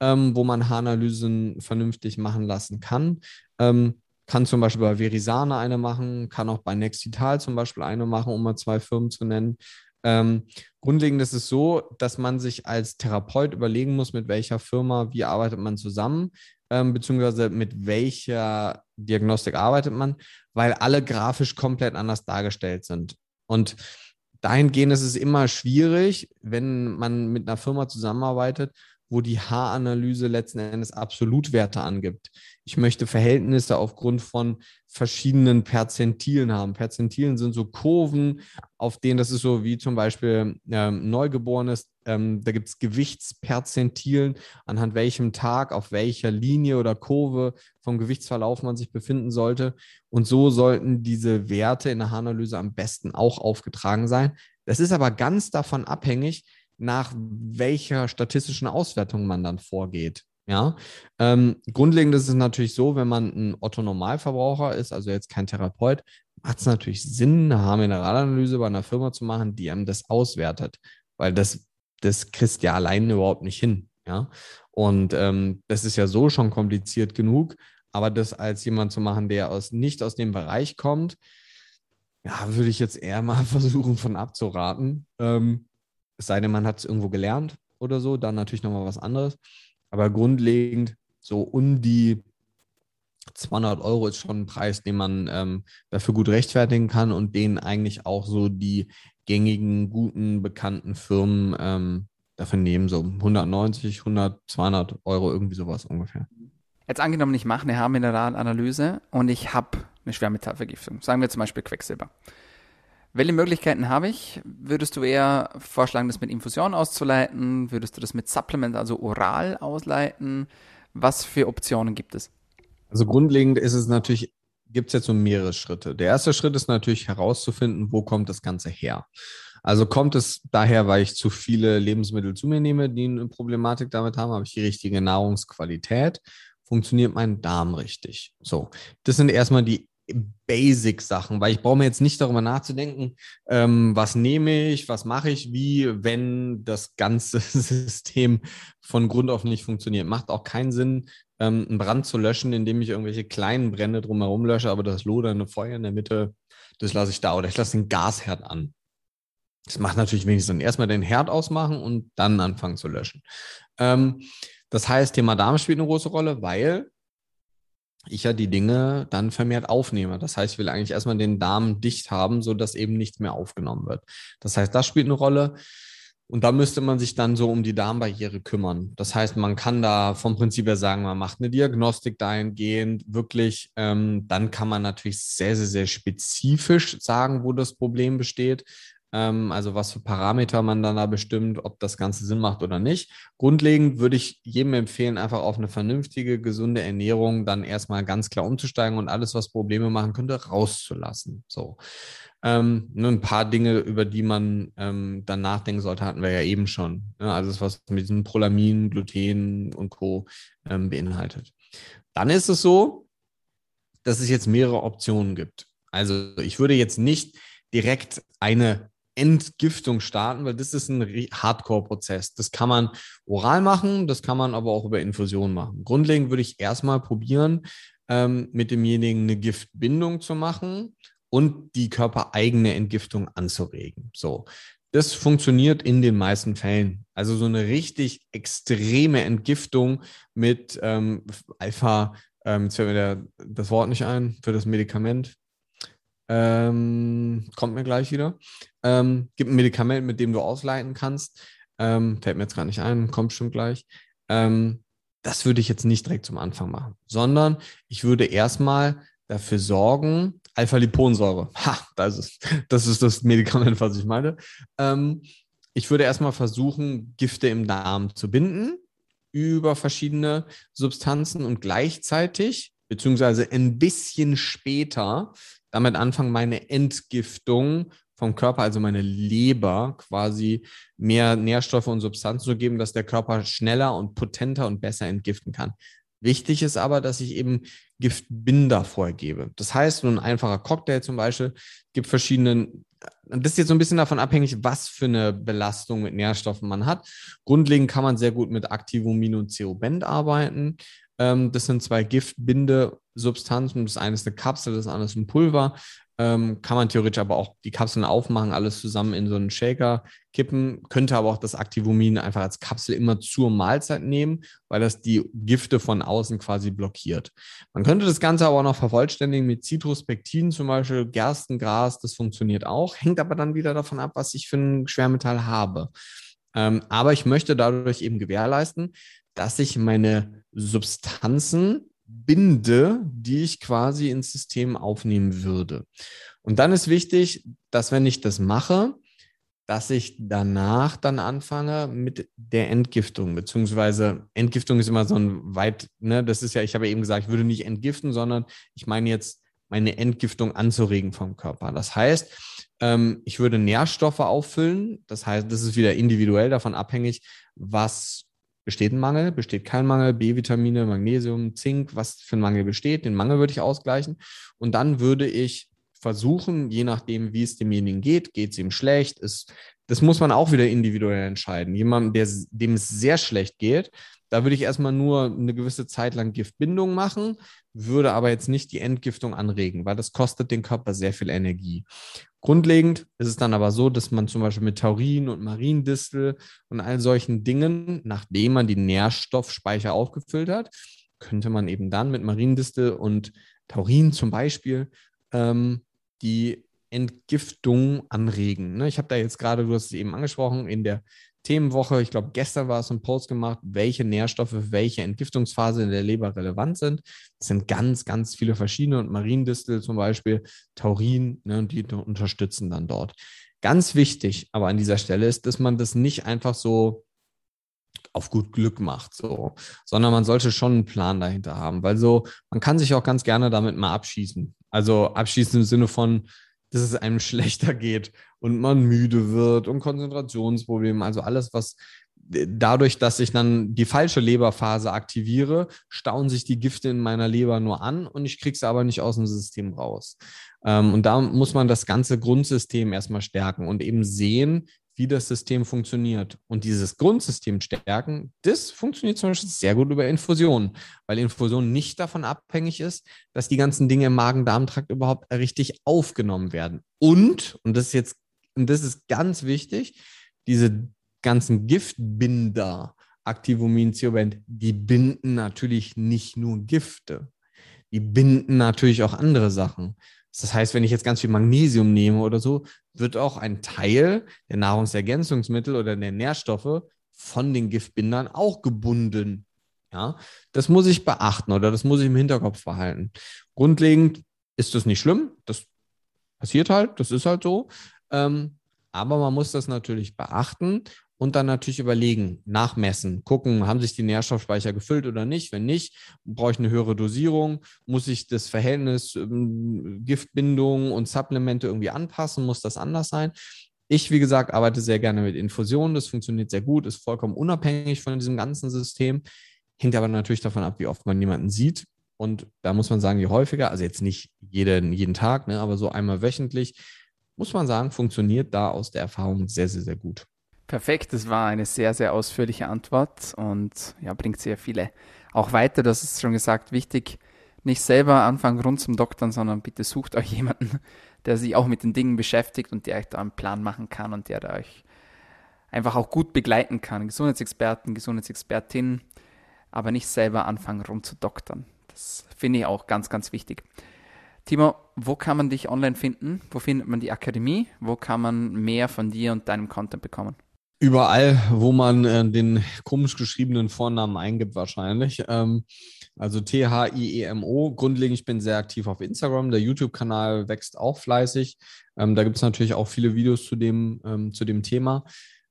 ähm, wo man Haaranalysen vernünftig machen lassen kann. Ähm, kann zum Beispiel bei Verisana eine machen, kann auch bei Nexital zum Beispiel eine machen, um mal zwei Firmen zu nennen. Ähm, grundlegend ist es so, dass man sich als Therapeut überlegen muss, mit welcher Firma, wie arbeitet man zusammen, ähm, beziehungsweise mit welcher Diagnostik arbeitet man, weil alle grafisch komplett anders dargestellt sind. Und dahingehend ist es immer schwierig, wenn man mit einer Firma zusammenarbeitet, wo die Haaranalyse letzten Endes Absolutwerte angibt. Ich möchte Verhältnisse aufgrund von verschiedenen Perzentilen haben. Perzentilen sind so Kurven, auf denen das ist so wie zum Beispiel ähm, Neugeborenes. Ähm, da gibt es Gewichtsperzentilen, anhand welchem Tag, auf welcher Linie oder Kurve vom Gewichtsverlauf man sich befinden sollte. Und so sollten diese Werte in der Haaranalyse am besten auch aufgetragen sein. Das ist aber ganz davon abhängig, nach welcher statistischen Auswertung man dann vorgeht. Ja, ähm, grundlegend ist es natürlich so, wenn man ein Otto-Normalverbraucher ist, also jetzt kein Therapeut, macht es natürlich Sinn, eine Haarmineralanalyse bei einer Firma zu machen, die einem das auswertet, weil das, das kriegst ja alleine überhaupt nicht hin. Ja, und ähm, das ist ja so schon kompliziert genug, aber das als jemand zu machen, der aus, nicht aus dem Bereich kommt, ja, würde ich jetzt eher mal versuchen, von abzuraten. Ähm, es sei denn, man hat es irgendwo gelernt oder so, dann natürlich nochmal was anderes. Aber grundlegend so um die 200 Euro ist schon ein Preis, den man ähm, dafür gut rechtfertigen kann und den eigentlich auch so die gängigen, guten, bekannten Firmen ähm, dafür nehmen. So 190, 100, 200 Euro, irgendwie sowas ungefähr. Jetzt angenommen, ich mache eine Haarmineralanalyse und ich habe eine Schwermetallvergiftung. Sagen wir zum Beispiel Quecksilber. Welche Möglichkeiten habe ich? Würdest du eher vorschlagen, das mit Infusion auszuleiten? Würdest du das mit Supplement, also oral ausleiten? Was für Optionen gibt es? Also grundlegend ist es natürlich, gibt es jetzt so mehrere Schritte. Der erste Schritt ist natürlich herauszufinden, wo kommt das Ganze her. Also kommt es daher, weil ich zu viele Lebensmittel zu mir nehme, die eine Problematik damit haben, habe ich die richtige Nahrungsqualität, funktioniert mein Darm richtig. So, das sind erstmal die Basic-Sachen, weil ich brauche mir jetzt nicht darüber nachzudenken, ähm, was nehme ich, was mache ich, wie, wenn das ganze System von Grund auf nicht funktioniert. Macht auch keinen Sinn, ähm, einen Brand zu löschen, indem ich irgendwelche kleinen Brände drumherum lösche, aber das lodernde Feuer in der Mitte, das lasse ich da oder ich lasse den Gasherd an. Das macht natürlich wenig Sinn. Erstmal den Herd ausmachen und dann anfangen zu löschen. Ähm, das heißt, Thema Darm spielt eine große Rolle, weil ich ja die Dinge dann vermehrt aufnehme. Das heißt, ich will eigentlich erstmal den Darm dicht haben, sodass eben nichts mehr aufgenommen wird. Das heißt, das spielt eine Rolle. Und da müsste man sich dann so um die Darmbarriere kümmern. Das heißt, man kann da vom Prinzip her sagen, man macht eine Diagnostik dahingehend, wirklich. Ähm, dann kann man natürlich sehr, sehr, sehr spezifisch sagen, wo das Problem besteht. Ähm, also was für Parameter man dann da bestimmt, ob das Ganze Sinn macht oder nicht. Grundlegend würde ich jedem empfehlen, einfach auf eine vernünftige, gesunde Ernährung dann erstmal ganz klar umzusteigen und alles, was Probleme machen könnte, rauszulassen. So. Ähm, nur ein paar Dinge, über die man ähm, dann nachdenken sollte, hatten wir ja eben schon. Ne? Also das, was mit diesen Prolamin, Gluten und Co. Ähm, beinhaltet. Dann ist es so, dass es jetzt mehrere Optionen gibt. Also ich würde jetzt nicht direkt eine Entgiftung starten, weil das ist ein Hardcore-Prozess. Das kann man oral machen, das kann man aber auch über Infusion machen. Grundlegend würde ich erstmal probieren, ähm, mit demjenigen eine Giftbindung zu machen und die körpereigene Entgiftung anzuregen. So. Das funktioniert in den meisten Fällen. Also so eine richtig extreme Entgiftung mit ähm, Alpha, ähm, jetzt fällt mir der, das Wort nicht ein für das Medikament. Ähm, kommt mir gleich wieder. Ähm, gibt ein Medikament, mit dem du ausleiten kannst. Ähm, fällt mir jetzt gar nicht ein, kommt schon gleich. Ähm, das würde ich jetzt nicht direkt zum Anfang machen, sondern ich würde erstmal dafür sorgen, Alpha-Liponsäure, ha, das ist, das ist das Medikament, was ich meine. Ähm, ich würde erstmal versuchen, Gifte im Darm zu binden über verschiedene Substanzen und gleichzeitig, beziehungsweise ein bisschen später, damit anfangen, meine Entgiftung vom Körper, also meine Leber, quasi mehr Nährstoffe und Substanzen zu geben, dass der Körper schneller und potenter und besser entgiften kann. Wichtig ist aber, dass ich eben Giftbinder vorgebe. Das heißt, nur ein einfacher Cocktail zum Beispiel gibt verschiedene, das ist jetzt so ein bisschen davon abhängig, was für eine Belastung mit Nährstoffen man hat. Grundlegend kann man sehr gut mit Activumin und Ceobent arbeiten. Ähm, das sind zwei Giftbindesubstanzen. Das eine ist eine Kapsel, das andere ist ein Pulver. Ähm, kann man theoretisch aber auch die Kapseln aufmachen, alles zusammen in so einen Shaker kippen. Könnte aber auch das Activumin einfach als Kapsel immer zur Mahlzeit nehmen, weil das die Gifte von außen quasi blockiert. Man könnte das Ganze aber auch noch vervollständigen mit Citruspektin, zum Beispiel Gerstengras. Das funktioniert auch. Hängt aber dann wieder davon ab, was ich für ein Schwermetall habe. Ähm, aber ich möchte dadurch eben gewährleisten, dass ich meine Substanzen binde, die ich quasi ins System aufnehmen würde. Und dann ist wichtig, dass wenn ich das mache, dass ich danach dann anfange mit der Entgiftung, beziehungsweise Entgiftung ist immer so ein weit, ne, das ist ja, ich habe eben gesagt, ich würde nicht entgiften, sondern ich meine jetzt meine Entgiftung anzuregen vom Körper. Das heißt, ähm, ich würde Nährstoffe auffüllen. Das heißt, das ist wieder individuell davon abhängig, was Besteht ein Mangel? Besteht kein Mangel? B-Vitamine, Magnesium, Zink, was für ein Mangel besteht? Den Mangel würde ich ausgleichen. Und dann würde ich versuchen, je nachdem, wie es demjenigen geht, geht es ihm schlecht, ist, das muss man auch wieder individuell entscheiden. Jemand, der, dem es sehr schlecht geht, da würde ich erstmal nur eine gewisse Zeit lang Giftbindung machen, würde aber jetzt nicht die Entgiftung anregen, weil das kostet den Körper sehr viel Energie. Grundlegend ist es dann aber so, dass man zum Beispiel mit Taurin und Mariendistel und all solchen Dingen, nachdem man die Nährstoffspeicher aufgefüllt hat, könnte man eben dann mit Mariendistel und Taurin zum Beispiel ähm, die Entgiftung anregen. Ne? Ich habe da jetzt gerade, du hast es eben angesprochen, in der Themenwoche, ich glaube, gestern war es ein Post gemacht, welche Nährstoffe, welche Entgiftungsphase in der Leber relevant sind. Es sind ganz, ganz viele verschiedene und Mariendistel zum Beispiel, Taurin, ne, die unterstützen dann dort. Ganz wichtig aber an dieser Stelle ist, dass man das nicht einfach so auf gut Glück macht, so, sondern man sollte schon einen Plan dahinter haben, weil so, man kann sich auch ganz gerne damit mal abschießen. Also abschießen im Sinne von, dass es einem schlechter geht und man müde wird und Konzentrationsprobleme, also alles, was dadurch, dass ich dann die falsche Leberphase aktiviere, stauen sich die Gifte in meiner Leber nur an und ich kriege sie aber nicht aus dem System raus. Ähm, und da muss man das ganze Grundsystem erstmal stärken und eben sehen, wie das System funktioniert. Und dieses Grundsystem stärken, das funktioniert zum Beispiel sehr gut über Infusion, weil Infusion nicht davon abhängig ist, dass die ganzen Dinge im Magen-Darm-Trakt überhaupt richtig aufgenommen werden. Und, und das ist jetzt, und das ist ganz wichtig, diese ganzen Giftbinder, Activumin, Ziobent, die binden natürlich nicht nur Gifte. die binden natürlich auch andere Sachen. Das heißt, wenn ich jetzt ganz viel Magnesium nehme oder so, wird auch ein Teil der Nahrungsergänzungsmittel oder der Nährstoffe von den Giftbindern auch gebunden. Ja, das muss ich beachten oder das muss ich im Hinterkopf behalten. Grundlegend ist das nicht schlimm. Das passiert halt, das ist halt so. Ähm, aber man muss das natürlich beachten und dann natürlich überlegen, nachmessen, gucken, haben sich die Nährstoffspeicher gefüllt oder nicht. Wenn nicht, brauche ich eine höhere Dosierung, muss ich das Verhältnis ähm, Giftbindung und Supplemente irgendwie anpassen, muss das anders sein. Ich, wie gesagt, arbeite sehr gerne mit Infusionen, das funktioniert sehr gut, ist vollkommen unabhängig von diesem ganzen System, hängt aber natürlich davon ab, wie oft man jemanden sieht. Und da muss man sagen, je häufiger, also jetzt nicht jeden, jeden Tag, ne, aber so einmal wöchentlich, muss man sagen, funktioniert da aus der Erfahrung sehr, sehr, sehr gut. Perfekt, das war eine sehr, sehr ausführliche Antwort und ja, bringt sehr viele auch weiter. Das ist schon gesagt, wichtig, nicht selber anfangen rund zum Doktern, sondern bitte sucht euch jemanden, der sich auch mit den Dingen beschäftigt und der euch da einen Plan machen kann und der da euch einfach auch gut begleiten kann. Gesundheitsexperten, Gesundheitsexpertin, aber nicht selber anfangen rund zu doktern. Das finde ich auch ganz, ganz wichtig. Timo, wo kann man dich online finden? Wo findet man die Akademie? Wo kann man mehr von dir und deinem Content bekommen? Überall, wo man äh, den komisch geschriebenen Vornamen eingibt, wahrscheinlich. Ähm, also T-H-I-E-M-O. Grundlegend, ich bin sehr aktiv auf Instagram. Der YouTube-Kanal wächst auch fleißig. Ähm, da gibt es natürlich auch viele Videos zu dem, ähm, zu dem Thema.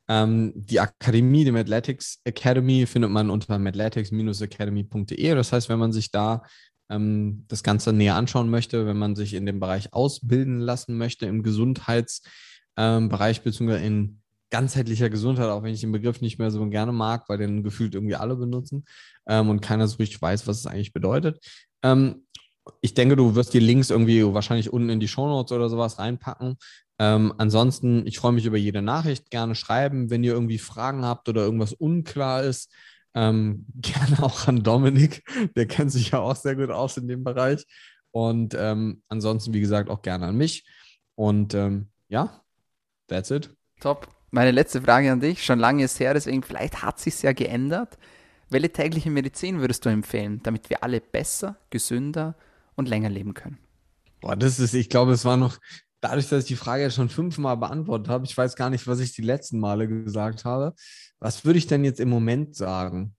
Ähm, die Akademie, die Mathletics Academy, findet man unter mathletics-academy.de. Das heißt, wenn man sich da ähm, das Ganze näher anschauen möchte, wenn man sich in dem Bereich ausbilden lassen möchte, im Gesundheitsbereich ähm, beziehungsweise in ganzheitlicher Gesundheit, auch wenn ich den Begriff nicht mehr so gerne mag, weil den gefühlt irgendwie alle benutzen ähm, und keiner so richtig weiß, was es eigentlich bedeutet. Ähm, ich denke, du wirst die Links irgendwie wahrscheinlich unten in die Shownotes oder sowas reinpacken. Ähm, ansonsten, ich freue mich über jede Nachricht. Gerne schreiben, wenn ihr irgendwie Fragen habt oder irgendwas unklar ist. Ähm, gerne auch an Dominik, der kennt sich ja auch sehr gut aus in dem Bereich. Und ähm, ansonsten, wie gesagt, auch gerne an mich. Und ähm, ja, that's it. Top meine letzte Frage an dich, schon lange ist her, deswegen vielleicht hat sich ja geändert. Welche tägliche Medizin würdest du empfehlen, damit wir alle besser, gesünder und länger leben können? Boah, das ist, ich glaube, es war noch, dadurch, dass ich die Frage jetzt schon fünfmal beantwortet habe, ich weiß gar nicht, was ich die letzten Male gesagt habe. Was würde ich denn jetzt im Moment sagen?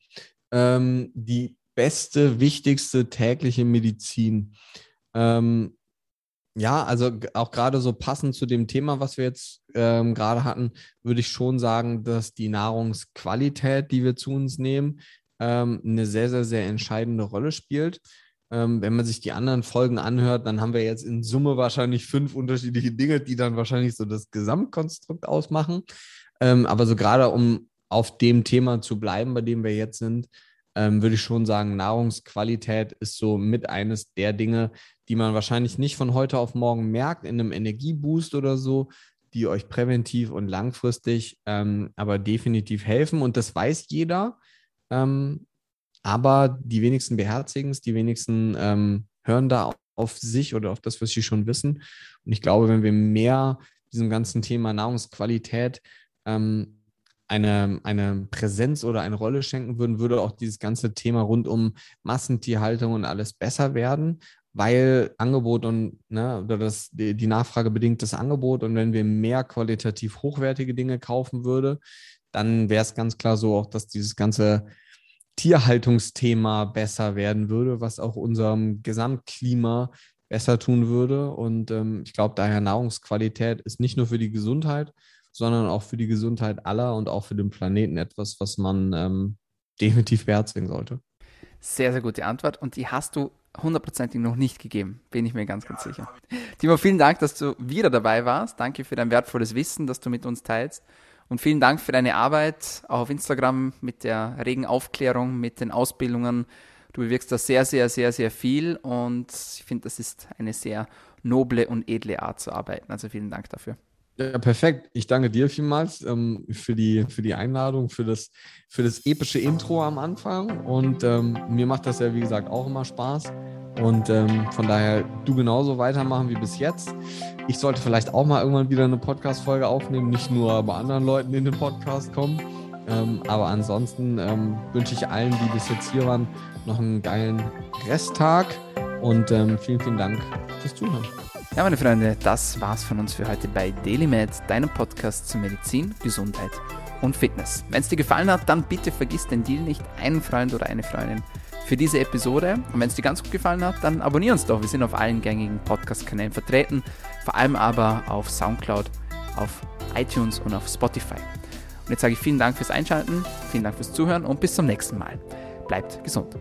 Ähm, die beste, wichtigste tägliche Medizin. Ähm, ja, also auch gerade so passend zu dem Thema, was wir jetzt ähm, gerade hatten, würde ich schon sagen, dass die Nahrungsqualität, die wir zu uns nehmen, ähm, eine sehr, sehr, sehr entscheidende Rolle spielt. Ähm, wenn man sich die anderen Folgen anhört, dann haben wir jetzt in Summe wahrscheinlich fünf unterschiedliche Dinge, die dann wahrscheinlich so das Gesamtkonstrukt ausmachen. Ähm, aber so gerade um auf dem Thema zu bleiben, bei dem wir jetzt sind, ähm, würde ich schon sagen, Nahrungsqualität ist so mit eines der Dinge, die man wahrscheinlich nicht von heute auf morgen merkt, in einem Energieboost oder so, die euch präventiv und langfristig ähm, aber definitiv helfen. Und das weiß jeder. Ähm, aber die wenigsten beherzigen es, die wenigsten ähm, hören da auf sich oder auf das, was sie schon wissen. Und ich glaube, wenn wir mehr diesem ganzen Thema Nahrungsqualität ähm, eine, eine Präsenz oder eine Rolle schenken würden, würde auch dieses ganze Thema rund um Massentierhaltung und alles besser werden, weil Angebot und ne, oder das, die, Nachfrage bedingt das Angebot und wenn wir mehr qualitativ hochwertige Dinge kaufen würde, dann wäre es ganz klar so auch, dass dieses ganze Tierhaltungsthema besser werden würde, was auch unserem Gesamtklima besser tun würde. Und ähm, ich glaube, daher Nahrungsqualität ist nicht nur für die Gesundheit, sondern auch für die Gesundheit aller und auch für den Planeten etwas, was man ähm, definitiv beherzigen sollte. Sehr, sehr gute Antwort und die hast du hundertprozentig noch nicht gegeben, bin ich mir ganz, ganz sicher. Timo, vielen Dank, dass du wieder dabei warst. Danke für dein wertvolles Wissen, das du mit uns teilst. Und vielen Dank für deine Arbeit, auch auf Instagram mit der regen Aufklärung, mit den Ausbildungen. Du bewirkst da sehr, sehr, sehr, sehr viel und ich finde, das ist eine sehr noble und edle Art zu arbeiten. Also vielen Dank dafür. Ja, perfekt. Ich danke dir vielmals ähm, für, die, für die Einladung, für das, für das epische Intro am Anfang. Und ähm, mir macht das ja, wie gesagt, auch immer Spaß. Und ähm, von daher, du genauso weitermachen wie bis jetzt. Ich sollte vielleicht auch mal irgendwann wieder eine Podcast-Folge aufnehmen, nicht nur bei anderen Leuten in den Podcast kommen. Ähm, aber ansonsten ähm, wünsche ich allen, die bis jetzt hier waren, noch einen geilen Resttag Und ähm, vielen, vielen Dank fürs Zuhören. Ja, meine Freunde, das war's von uns für heute bei DailyMed, deinem Podcast zu Medizin, Gesundheit und Fitness. Wenn es dir gefallen hat, dann bitte vergiss den Deal nicht, einen Freund oder eine Freundin für diese Episode. Und wenn es dir ganz gut gefallen hat, dann abonnier uns doch. Wir sind auf allen gängigen Podcast-Kanälen vertreten, vor allem aber auf Soundcloud, auf iTunes und auf Spotify. Und jetzt sage ich vielen Dank fürs Einschalten, vielen Dank fürs Zuhören und bis zum nächsten Mal. Bleibt gesund.